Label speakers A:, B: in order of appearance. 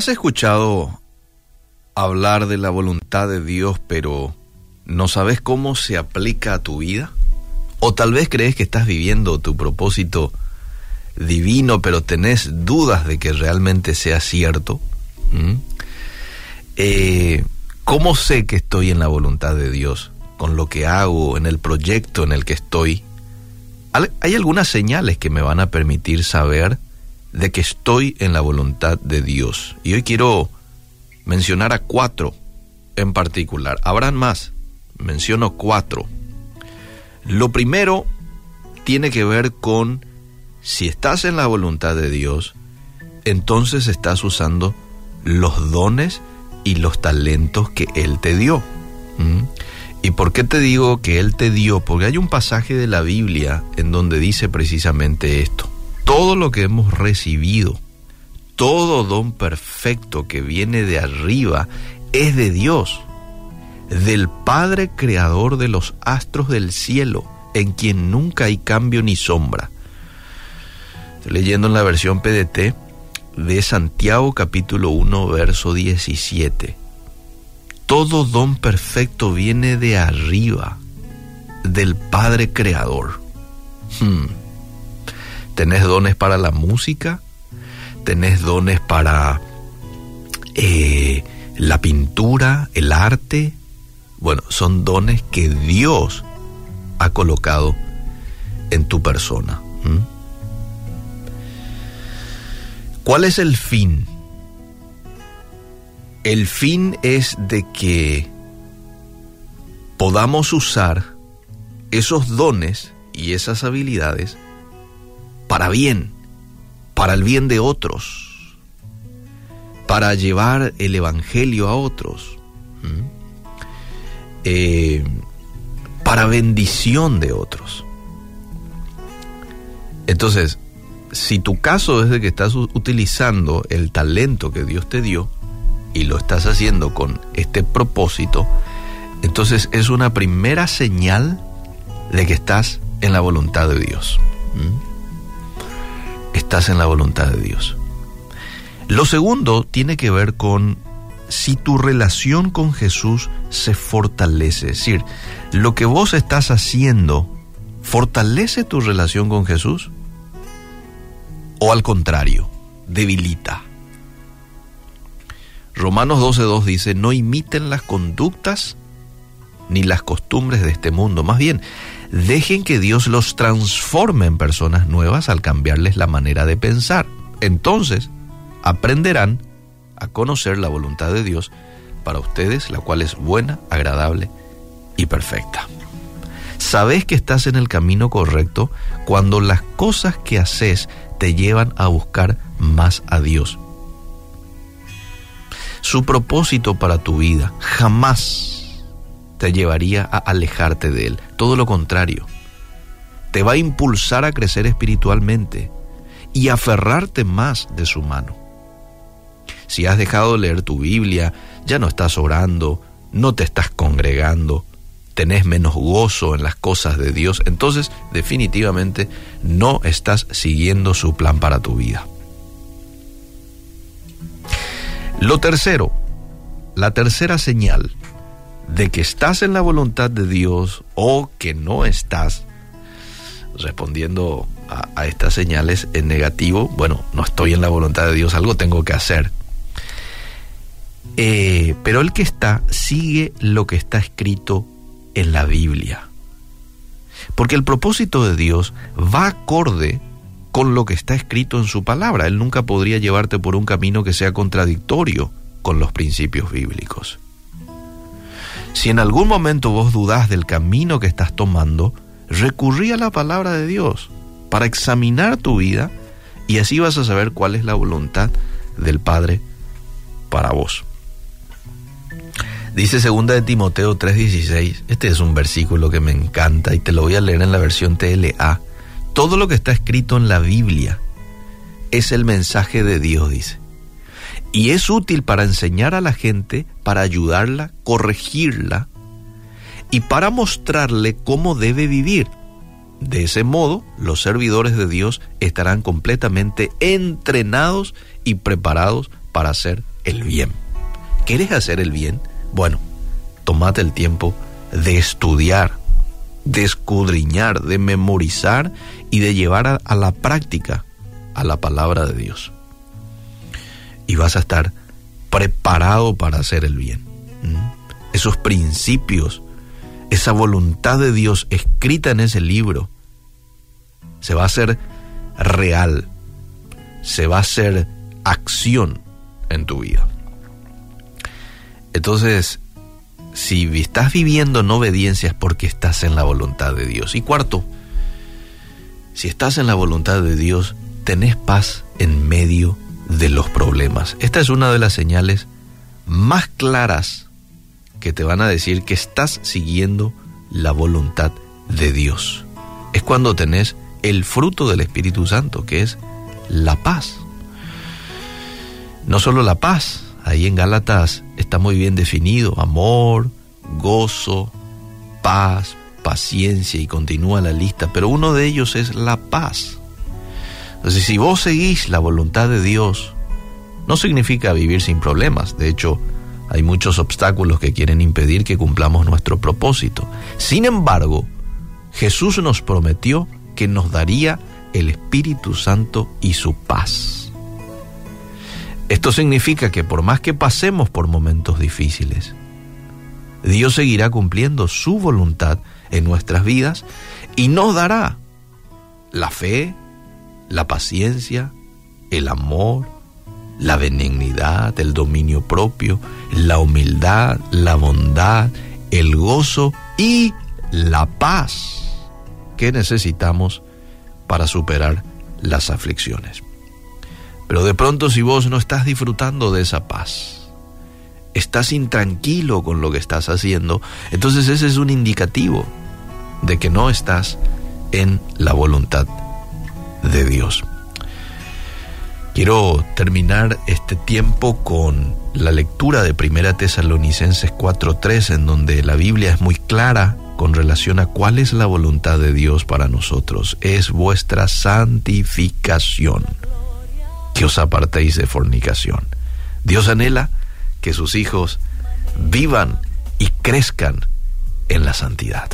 A: ¿Has escuchado hablar de la voluntad de Dios, pero no sabes cómo se aplica a tu vida? ¿O tal vez crees que estás viviendo tu propósito divino, pero tenés dudas de que realmente sea cierto? ¿Mm? Eh, ¿Cómo sé que estoy en la voluntad de Dios? Con lo que hago, en el proyecto en el que estoy. ¿Hay algunas señales que me van a permitir saber de que estoy en la voluntad de Dios. Y hoy quiero mencionar a cuatro en particular. Habrán más, menciono cuatro. Lo primero tiene que ver con si estás en la voluntad de Dios, entonces estás usando los dones y los talentos que Él te dio. ¿Mm? ¿Y por qué te digo que Él te dio? Porque hay un pasaje de la Biblia en donde dice precisamente esto todo lo que hemos recibido, todo don perfecto que viene de arriba, es de Dios, del Padre Creador de los astros del cielo, en quien nunca hay cambio ni sombra. Estoy leyendo en la versión PDT de Santiago capítulo 1, verso 17. Todo don perfecto viene de arriba, del Padre Creador. Hmm tenés dones para la música, tenés dones para eh, la pintura, el arte. Bueno, son dones que Dios ha colocado en tu persona. ¿Cuál es el fin? El fin es de que podamos usar esos dones y esas habilidades para bien, para el bien de otros, para llevar el Evangelio a otros, eh, para bendición de otros. Entonces, si tu caso es de que estás utilizando el talento que Dios te dio y lo estás haciendo con este propósito, entonces es una primera señal de que estás en la voluntad de Dios estás en la voluntad de Dios. Lo segundo tiene que ver con si tu relación con Jesús se fortalece. Es decir, lo que vos estás haciendo, ¿fortalece tu relación con Jesús? ¿O al contrario, debilita? Romanos 12.2 dice, no imiten las conductas ni las costumbres de este mundo, más bien, dejen que Dios los transforme en personas nuevas al cambiarles la manera de pensar. Entonces, aprenderán a conocer la voluntad de Dios para ustedes, la cual es buena, agradable y perfecta. Sabes que estás en el camino correcto cuando las cosas que haces te llevan a buscar más a Dios. Su propósito para tu vida jamás te llevaría a alejarte de Él. Todo lo contrario. Te va a impulsar a crecer espiritualmente y aferrarte más de su mano. Si has dejado de leer tu Biblia, ya no estás orando, no te estás congregando, tenés menos gozo en las cosas de Dios, entonces definitivamente no estás siguiendo su plan para tu vida. Lo tercero, la tercera señal de que estás en la voluntad de Dios o que no estás, respondiendo a, estas señales en negativo, bueno, no estoy en la voluntad de Dios, algo tengo que hacer. Eh, pero el que está sigue lo que está escrito en la Biblia. Porque el propósito de Dios va acorde con lo que está escrito en su palabra. Él nunca podría llevarte por un camino que sea contradictorio con los principios bíblicos. Si en algún momento vos dudás del camino que estás tomando, recurrí a la palabra de Dios para examinar tu vida y así vas a saber cuál es la voluntad del Padre para vos. Dice segunda de Timoteo 3:16, este es un versículo que me encanta y te lo voy a leer en la versión TLA. Todo lo que está escrito en la Biblia es el mensaje de Dios, dice y es útil para enseñar a la gente, para ayudarla, corregirla y para mostrarle cómo debe vivir. De ese modo, los servidores de Dios estarán completamente entrenados y preparados para ser el bien. ¿Quieres hacer el bien? Bueno, tomate el tiempo de estudiar, de escudriñar, de memorizar y de llevar a, a la práctica a la palabra de Dios. Vas a estar preparado para hacer el bien. ¿Mm? Esos principios, esa voluntad de Dios escrita en ese libro, se va a hacer real, se va a hacer acción en tu vida. Entonces, si estás viviendo en obediencia es porque estás en la voluntad de Dios. Y cuarto, si estás en la voluntad de Dios, tenés paz en medio de los problemas. Esta es una de las señales más claras que te van a decir que estás siguiendo la voluntad de Dios. Es cuando tenés el fruto del Espíritu Santo, que es la paz. No solo la paz, ahí en Gálatas está muy bien definido, amor, gozo, paz, paciencia y continúa la lista, pero uno de ellos es la paz. Si vos seguís la voluntad de Dios, no significa vivir sin problemas, de hecho, hay muchos obstáculos que quieren impedir que cumplamos nuestro propósito. Sin embargo, Jesús nos prometió que nos daría el Espíritu Santo y su paz. Esto significa que por más que pasemos por momentos difíciles, Dios seguirá cumpliendo su voluntad en nuestras vidas y nos dará la fe, la paciencia, el amor, la benignidad, el dominio propio, la humildad, la bondad, el gozo y la paz que necesitamos para superar las aflicciones. Pero de pronto si vos no estás disfrutando de esa paz, estás intranquilo con lo que estás haciendo, entonces ese es un indicativo de que no estás en la voluntad de Dios. Quiero terminar este tiempo con la lectura de Primera Tesalonicenses 4:3 en donde la Biblia es muy clara con relación a cuál es la voluntad de Dios para nosotros. Es vuestra santificación, que os apartéis de fornicación. Dios anhela que sus hijos vivan y crezcan en la santidad.